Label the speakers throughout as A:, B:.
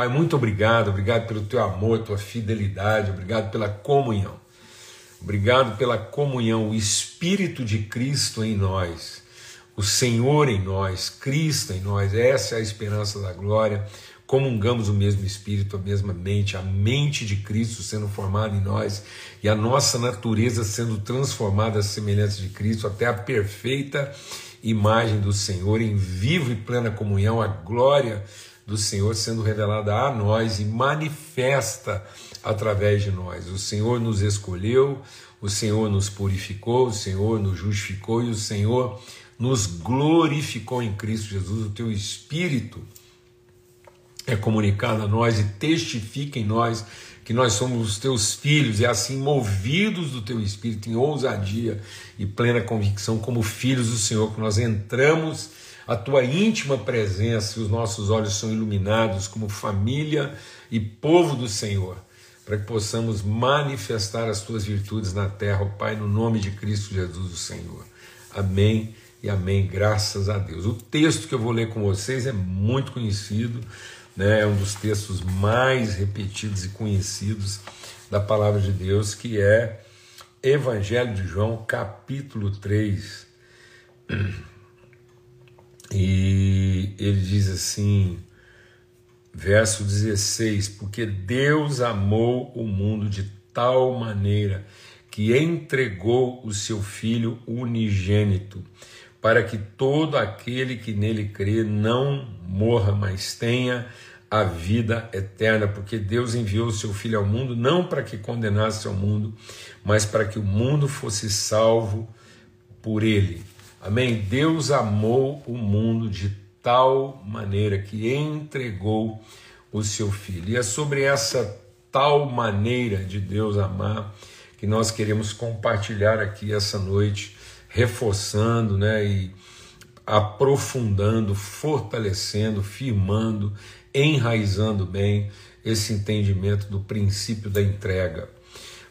A: Pai, muito obrigado, obrigado pelo teu amor, tua fidelidade, obrigado pela comunhão. Obrigado pela comunhão, o Espírito de Cristo em nós, o Senhor em nós, Cristo em nós, essa é a esperança da glória. Comungamos o mesmo Espírito, a mesma mente, a mente de Cristo sendo formada em nós e a nossa natureza sendo transformada à semelhança de Cristo até a perfeita imagem do Senhor, em viva e plena comunhão, a glória do Senhor sendo revelada a nós e manifesta através de nós. O Senhor nos escolheu, o Senhor nos purificou, o Senhor nos justificou e o Senhor nos glorificou em Cristo Jesus. O teu Espírito é comunicado a nós e testifica em nós que nós somos os teus filhos e assim movidos do teu Espírito em ousadia e plena convicção como filhos do Senhor, que nós entramos a tua íntima presença e os nossos olhos são iluminados como família e povo do Senhor para que possamos manifestar as tuas virtudes na terra, ó Pai, no nome de Cristo Jesus, o Senhor. Amém e amém, graças a Deus. O texto que eu vou ler com vocês é muito conhecido, né? é um dos textos mais repetidos e conhecidos da palavra de Deus, que é Evangelho de João, capítulo 3. E ele diz assim: Verso 16: Porque Deus amou o mundo de tal maneira que entregou o seu Filho unigênito, para que todo aquele que nele crê não morra, mas tenha a vida eterna, porque Deus enviou o seu Filho ao mundo não para que condenasse ao mundo, mas para que o mundo fosse salvo por ele. Amém? Deus amou o mundo de tal maneira que entregou o seu filho. E é sobre essa tal maneira de Deus amar que nós queremos compartilhar aqui essa noite, reforçando, né, e aprofundando, fortalecendo, firmando, enraizando bem esse entendimento do princípio da entrega.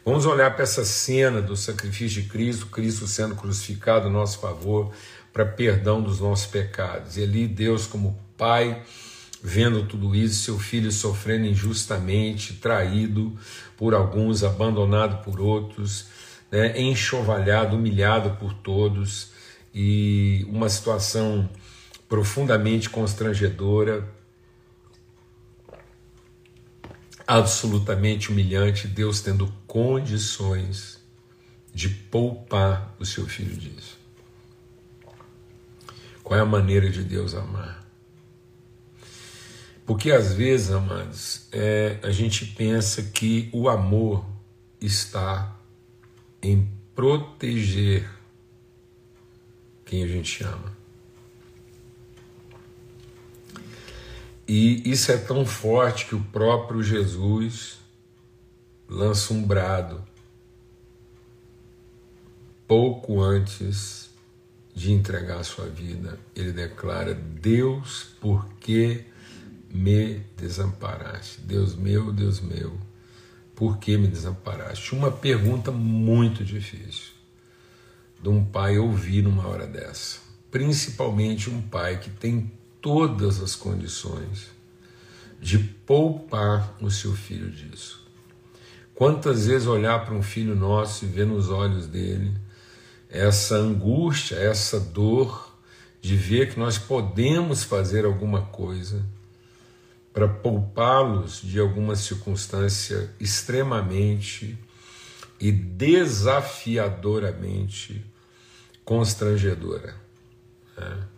A: Vamos olhar para essa cena do sacrifício de Cristo, Cristo sendo crucificado a nosso favor, para perdão dos nossos pecados. E ali Deus, como Pai, vendo tudo isso, seu filho sofrendo injustamente, traído por alguns, abandonado por outros, né, enxovalhado, humilhado por todos, e uma situação profundamente constrangedora, absolutamente humilhante, Deus tendo condições de poupar o seu filho disso. Qual é a maneira de Deus amar? Porque às vezes, amados, é, a gente pensa que o amor está em proteger quem a gente ama. E isso é tão forte que o próprio Jesus lança um brado pouco antes de entregar a sua vida, ele declara: Deus, por que me desamparaste? Deus meu, Deus meu, por que me desamparaste? Uma pergunta muito difícil de um pai ouvir numa hora dessa, principalmente um pai que tem todas as condições de poupar o seu filho disso. Quantas vezes olhar para um filho nosso e ver nos olhos dele essa angústia, essa dor de ver que nós podemos fazer alguma coisa para poupá-los de alguma circunstância extremamente e desafiadoramente constrangedora. Né?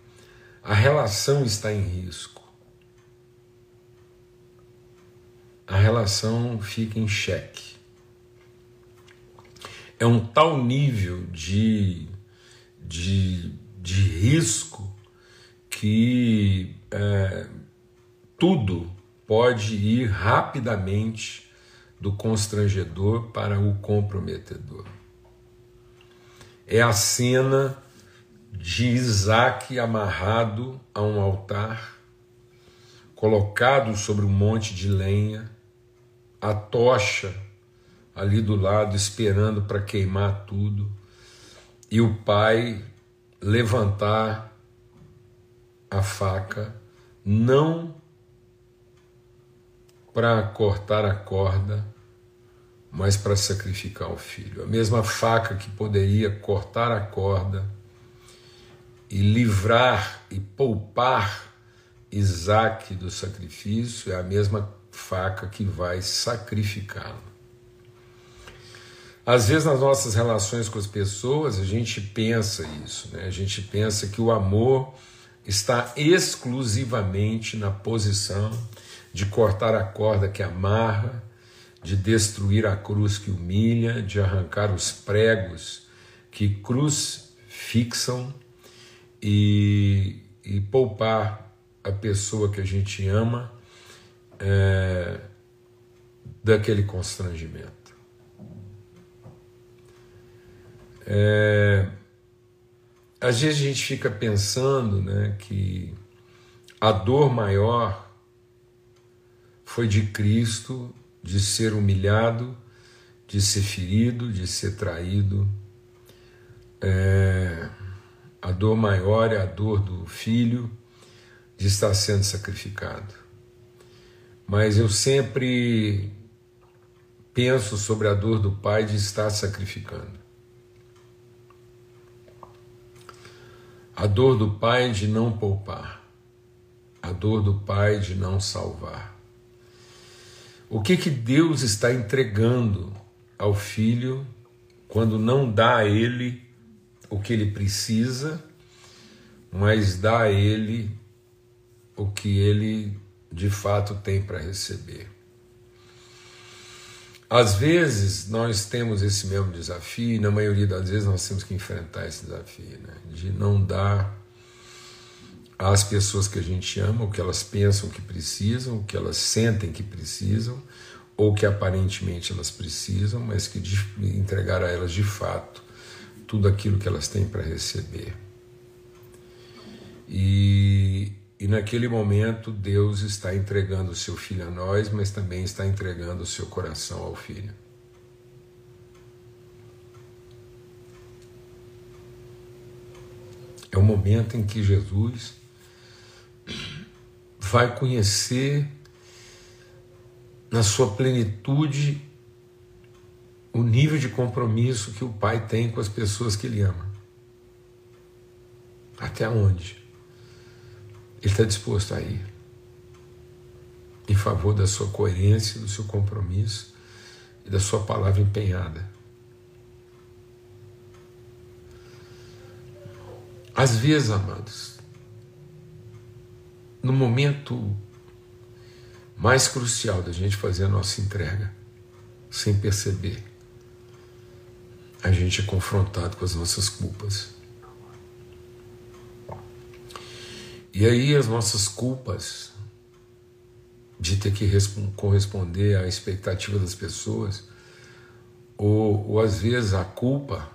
A: A relação está em risco. A relação fica em xeque é um tal nível de, de, de risco que é, tudo pode ir rapidamente do constrangedor para o comprometedor. É a cena de Isaac amarrado a um altar, colocado sobre um monte de lenha, a tocha ali do lado esperando para queimar tudo, e o pai levantar a faca, não para cortar a corda, mas para sacrificar o filho. A mesma faca que poderia cortar a corda e livrar e poupar Isaac do sacrifício é a mesma faca que vai sacrificá-lo. Às vezes, nas nossas relações com as pessoas, a gente pensa isso, né? a gente pensa que o amor está exclusivamente na posição de cortar a corda que amarra, de destruir a cruz que humilha, de arrancar os pregos que cruz fixam e, e poupar a pessoa que a gente ama é, daquele constrangimento. É, às vezes a gente fica pensando né, que a dor maior foi de Cristo, de ser humilhado, de ser ferido, de ser traído. É, a dor maior é a dor do filho de estar sendo sacrificado. Mas eu sempre penso sobre a dor do pai de estar sacrificando. A dor do pai de não poupar, a dor do pai de não salvar. O que que Deus está entregando ao filho quando não dá a ele o que ele precisa, mas dá a ele o que ele de fato tem para receber? Às vezes nós temos esse mesmo desafio, e na maioria das vezes nós temos que enfrentar esse desafio, né? de não dar às pessoas que a gente ama o que elas pensam que precisam, o que elas sentem que precisam, ou que aparentemente elas precisam, mas que entregar a elas de fato tudo aquilo que elas têm para receber. E e naquele momento, Deus está entregando o seu filho a nós, mas também está entregando o seu coração ao filho. É o momento em que Jesus vai conhecer na sua plenitude o nível de compromisso que o Pai tem com as pessoas que Ele ama. Até onde? Ele está disposto a ir em favor da sua coerência, do seu compromisso e da sua palavra empenhada. Às vezes, amados, no momento mais crucial da gente fazer a nossa entrega, sem perceber, a gente é confrontado com as nossas culpas. E aí as nossas culpas de ter que corresponder à expectativa das pessoas, ou, ou às vezes a culpa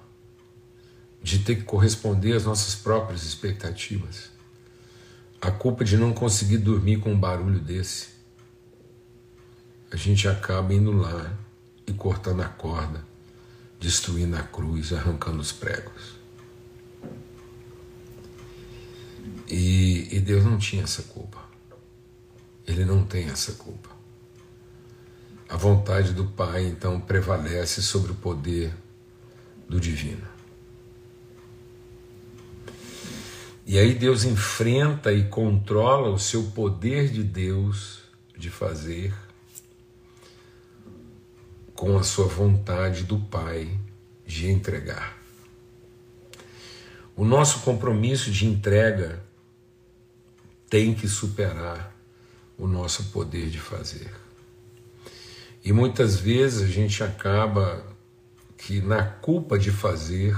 A: de ter que corresponder às nossas próprias expectativas, a culpa de não conseguir dormir com um barulho desse, a gente acaba indo lá e cortando a corda, destruindo a cruz, arrancando os pregos. E, e Deus não tinha essa culpa. Ele não tem essa culpa. A vontade do Pai então prevalece sobre o poder do divino. E aí Deus enfrenta e controla o seu poder de Deus de fazer com a sua vontade do Pai de entregar. O nosso compromisso de entrega tem que superar o nosso poder de fazer. E muitas vezes a gente acaba que na culpa de fazer,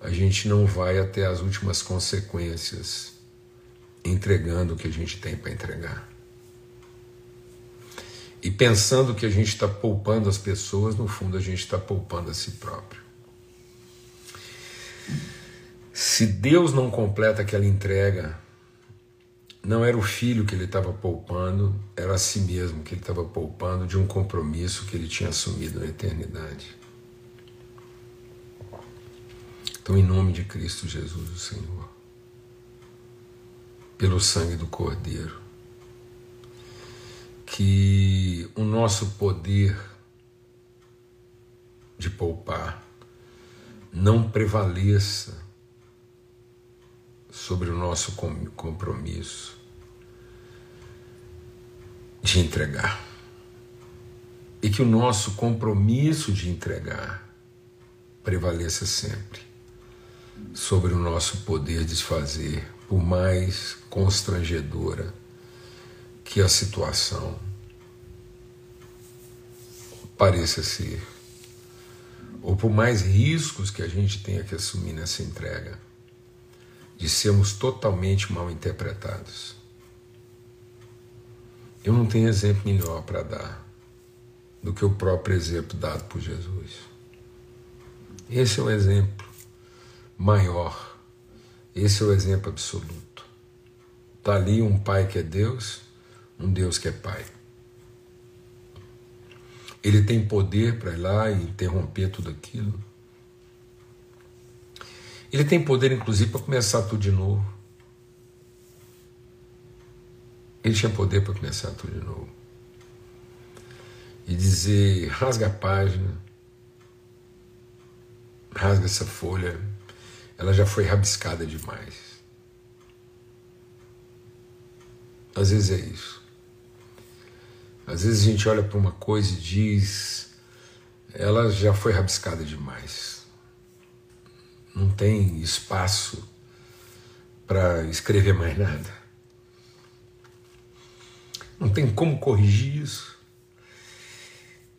A: a gente não vai até as últimas consequências entregando o que a gente tem para entregar. E pensando que a gente está poupando as pessoas, no fundo a gente está poupando a si próprio. Se Deus não completa aquela entrega não era o filho que ele estava poupando, era a si mesmo que ele estava poupando de um compromisso que ele tinha assumido na eternidade. Então, em nome de Cristo Jesus, o Senhor, pelo sangue do Cordeiro, que o nosso poder de poupar não prevaleça sobre o nosso compromisso de entregar. E que o nosso compromisso de entregar prevaleça sempre sobre o nosso poder de fazer, por mais constrangedora que a situação pareça ser, ou por mais riscos que a gente tenha que assumir nessa entrega, de sermos totalmente mal interpretados. Eu não tenho exemplo melhor para dar do que o próprio exemplo dado por Jesus. Esse é o exemplo maior, esse é o exemplo absoluto. Está ali um Pai que é Deus, um Deus que é Pai. Ele tem poder para ir lá e interromper tudo aquilo. Ele tem poder, inclusive, para começar tudo de novo. Ele tinha poder para começar tudo de novo. E dizer: rasga a página, rasga essa folha, ela já foi rabiscada demais. Às vezes é isso. Às vezes a gente olha para uma coisa e diz: ela já foi rabiscada demais. Não tem espaço para escrever mais nada. Não tem como corrigir isso.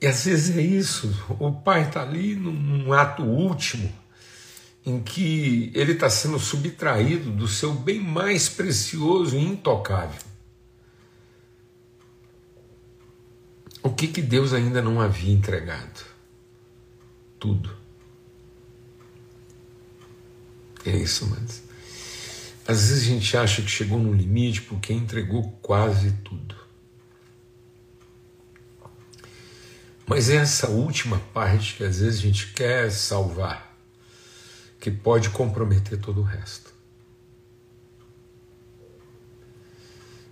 A: E às vezes é isso. O pai está ali num, ato último em que ele está sendo subtraído do seu bem mais precioso e intocável. O que, que Deus ainda não havia entregado? Tudo. É isso, mas às vezes a gente acha que chegou no limite porque entregou quase tudo. Mas é essa última parte que às vezes a gente quer salvar, que pode comprometer todo o resto.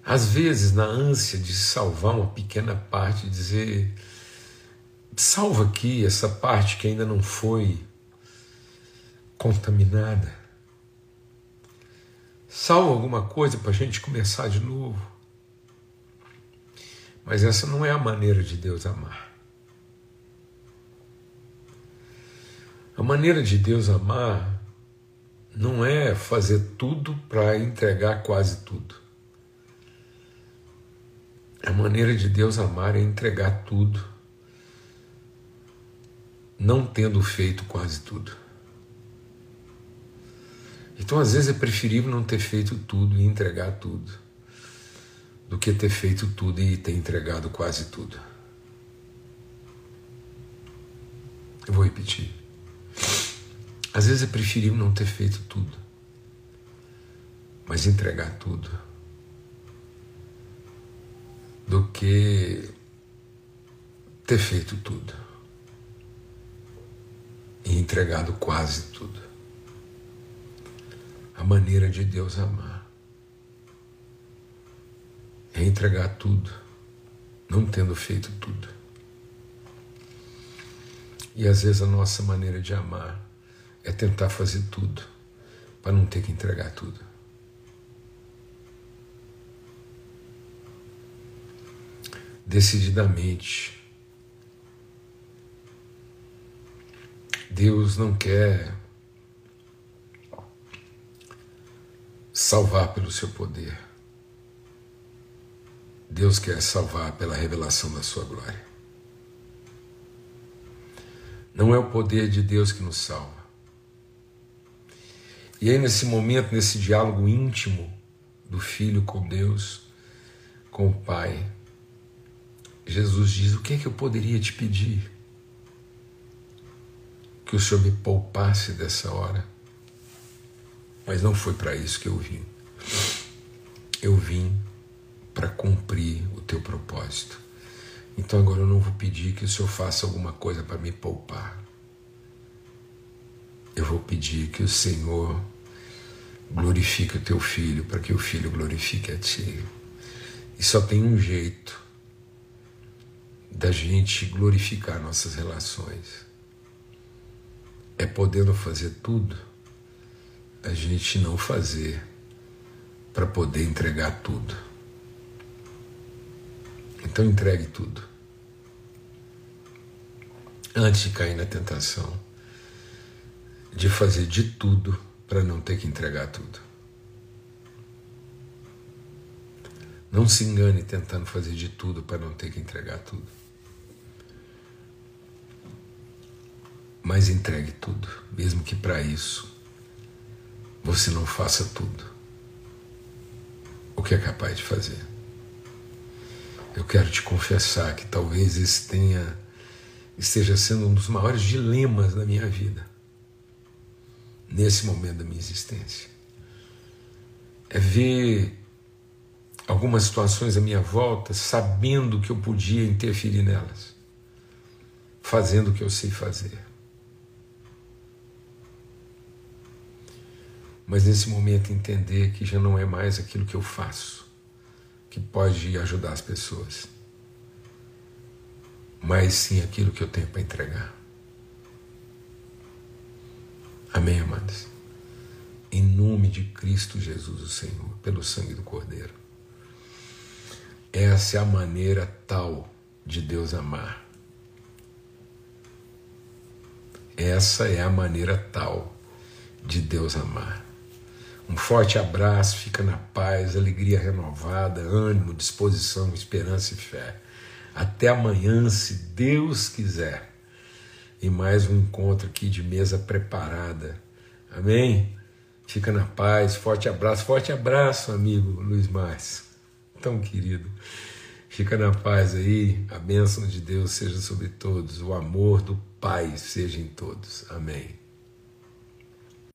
A: Às vezes, na ânsia de salvar uma pequena parte, dizer: salva aqui essa parte que ainda não foi contaminada. Salva alguma coisa para a gente começar de novo. Mas essa não é a maneira de Deus amar. A maneira de Deus amar não é fazer tudo para entregar quase tudo. A maneira de Deus amar é entregar tudo, não tendo feito quase tudo. Então, às vezes, é preferível não ter feito tudo e entregar tudo, do que ter feito tudo e ter entregado quase tudo. Eu vou repetir. Às vezes é preferível não ter feito tudo, mas entregar tudo, do que ter feito tudo e entregado quase tudo. A maneira de Deus amar é entregar tudo, não tendo feito tudo. E às vezes a nossa maneira de amar é tentar fazer tudo para não ter que entregar tudo. Decididamente, Deus não quer salvar pelo seu poder. Deus quer salvar pela revelação da sua glória. Não é o poder de Deus que nos salva. E aí, nesse momento, nesse diálogo íntimo do filho com Deus, com o Pai, Jesus diz: O que é que eu poderia te pedir? Que o Senhor me poupasse dessa hora. Mas não foi para isso que eu vim. Eu vim para cumprir o teu propósito. Então agora eu não vou pedir que o Senhor faça alguma coisa para me poupar. Eu vou pedir que o Senhor glorifique o teu filho, para que o filho glorifique a ti. E só tem um jeito da gente glorificar nossas relações. É podendo fazer tudo, a gente não fazer para poder entregar tudo. Então entregue tudo. Antes de cair na tentação de fazer de tudo para não ter que entregar tudo. Não se engane tentando fazer de tudo para não ter que entregar tudo. Mas entregue tudo, mesmo que para isso você não faça tudo o que é capaz de fazer. Eu quero te confessar que talvez esse tenha esteja sendo um dos maiores dilemas da minha vida nesse momento da minha existência. É ver algumas situações à minha volta sabendo que eu podia interferir nelas, fazendo o que eu sei fazer. Mas nesse momento entender que já não é mais aquilo que eu faço que pode ajudar as pessoas, mas sim aquilo que eu tenho para entregar. Amém, amados? Em nome de Cristo Jesus, o Senhor, pelo sangue do Cordeiro. Essa é a maneira tal de Deus amar. Essa é a maneira tal de Deus amar. Um forte abraço, fica na paz, alegria renovada, ânimo, disposição, esperança e fé. Até amanhã, se Deus quiser e mais um encontro aqui de mesa preparada. Amém? Fica na paz, forte abraço, forte abraço, amigo Luiz Márcio, tão querido. Fica na paz aí, a bênção de Deus seja sobre todos, o amor do Pai seja em todos. Amém.